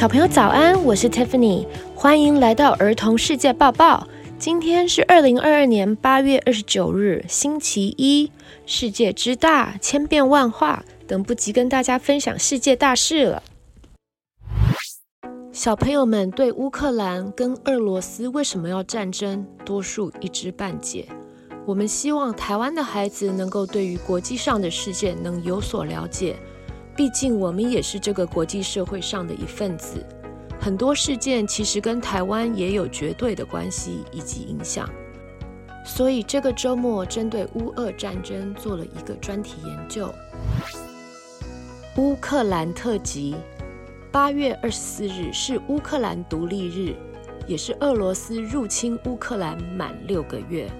小朋友早安，我是 Tiffany，欢迎来到儿童世界报报。今天是二零二二年八月二十九日，星期一。世界之大，千变万化，等不及跟大家分享世界大事了。小朋友们对乌克兰跟俄罗斯为什么要战争，多数一知半解。我们希望台湾的孩子能够对于国际上的事件能有所了解。毕竟我们也是这个国际社会上的一份子，很多事件其实跟台湾也有绝对的关系以及影响。所以这个周末针对乌俄战争做了一个专题研究。乌克兰特辑，八月二十四日是乌克兰独立日，也是俄罗斯入侵乌克兰满六个月。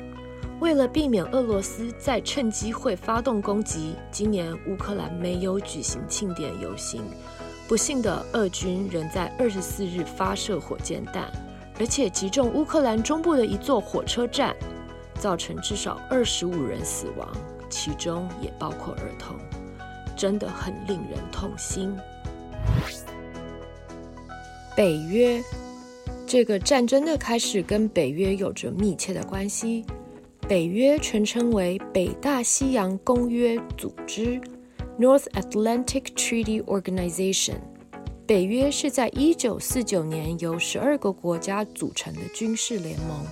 为了避免俄罗斯再趁机会发动攻击，今年乌克兰没有举行庆典游行。不幸的，俄军仍在二十四日发射火箭弹，而且击中乌克兰中部的一座火车站，造成至少二十五人死亡，其中也包括儿童，真的很令人痛心。北约，这个战争的开始跟北约有着密切的关系。北约全称为北大西洋公约组织 （North Atlantic Treaty Organization）。北约是在一九四九年由十二个国家组成的军事联盟，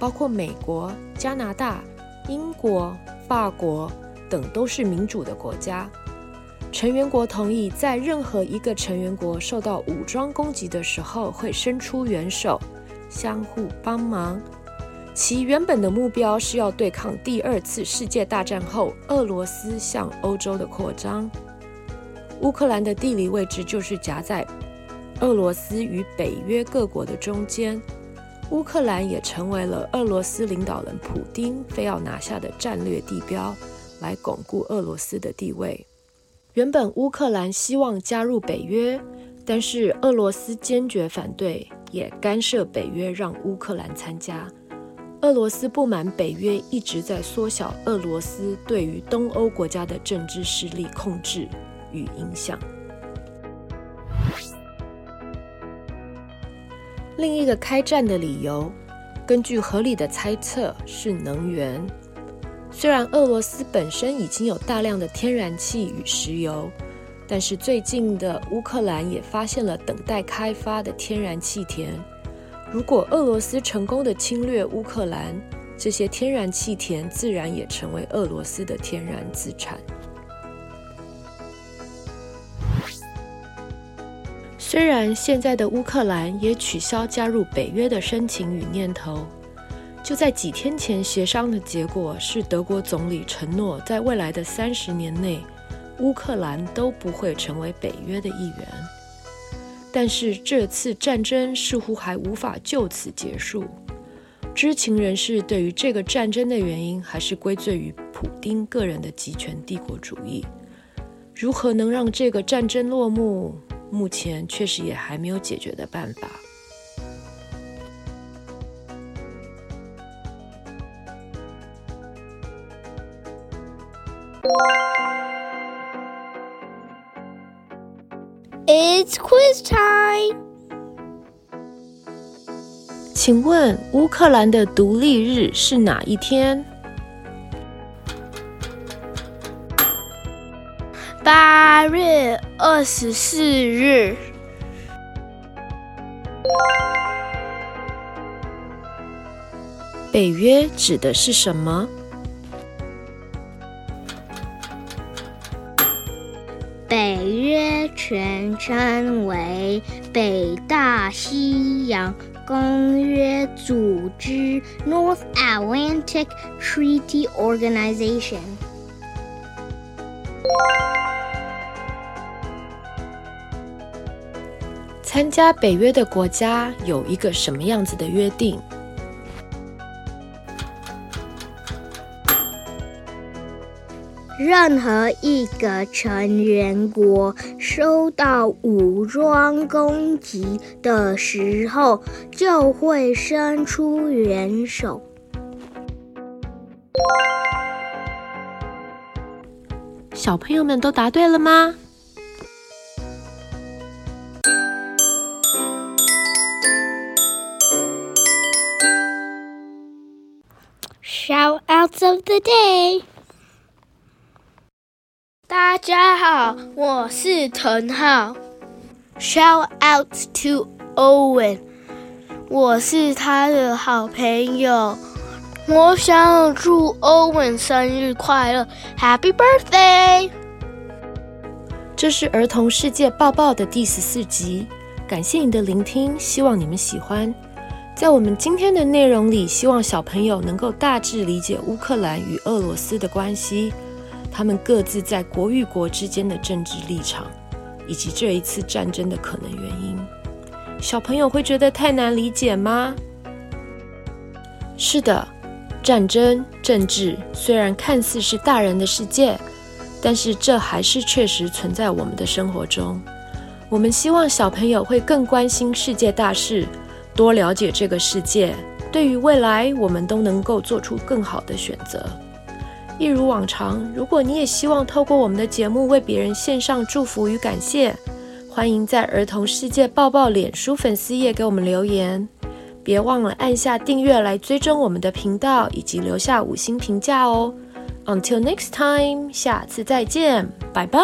包括美国、加拿大、英国、法国等都是民主的国家。成员国同意，在任何一个成员国受到武装攻击的时候，会伸出援手，相互帮忙。其原本的目标是要对抗第二次世界大战后俄罗斯向欧洲的扩张。乌克兰的地理位置就是夹在俄罗斯与北约各国的中间，乌克兰也成为了俄罗斯领导人普丁非要拿下的战略地标，来巩固俄罗斯的地位。原本乌克兰希望加入北约，但是俄罗斯坚决反对，也干涉北约让乌克兰参加。俄罗斯不满北约一直在缩小俄罗斯对于东欧国家的政治势力控制与影响。另一个开战的理由，根据合理的猜测是能源。虽然俄罗斯本身已经有大量的天然气与石油，但是最近的乌克兰也发现了等待开发的天然气田。如果俄罗斯成功的侵略乌克兰，这些天然气田自然也成为俄罗斯的天然资产。虽然现在的乌克兰也取消加入北约的申请与念头，就在几天前协商的结果是，德国总理承诺在未来的三十年内，乌克兰都不会成为北约的一员。但是这次战争似乎还无法就此结束。知情人士对于这个战争的原因，还是归罪于普丁个人的集权帝国主义。如何能让这个战争落幕？目前确实也还没有解决的办法。It's quiz time。请问乌克兰的独立日是哪一天？八月二十四日。北约指的是什么？全称为北大西洋公约组织 （North Atlantic Treaty Organization）。参加北约的国家有一个什么样子的约定？任何一个成员国收到武装攻击的时候，就会伸出援手。小朋友们都答对了吗？Shout outs of the day. 大家好，我是腾浩。Shout out to Owen，我是他的好朋友。我想祝 Owen 生日快乐，Happy Birthday！这是儿童世界抱抱的第十四集，感谢你的聆听，希望你们喜欢。在我们今天的内容里，希望小朋友能够大致理解乌克兰与俄罗斯的关系，他们各自在国与国之间的政治立场，以及这一次战争的可能原因。小朋友会觉得太难理解吗？是的，战争、政治虽然看似是大人的世界，但是这还是确实存在我们的生活中。我们希望小朋友会更关心世界大事。多了解这个世界，对于未来我们都能够做出更好的选择。一如往常，如果你也希望透过我们的节目为别人献上祝福与感谢，欢迎在儿童世界抱抱脸书粉丝页给我们留言。别忘了按下订阅来追踪我们的频道，以及留下五星评价哦。Until next time，下次再见，拜拜。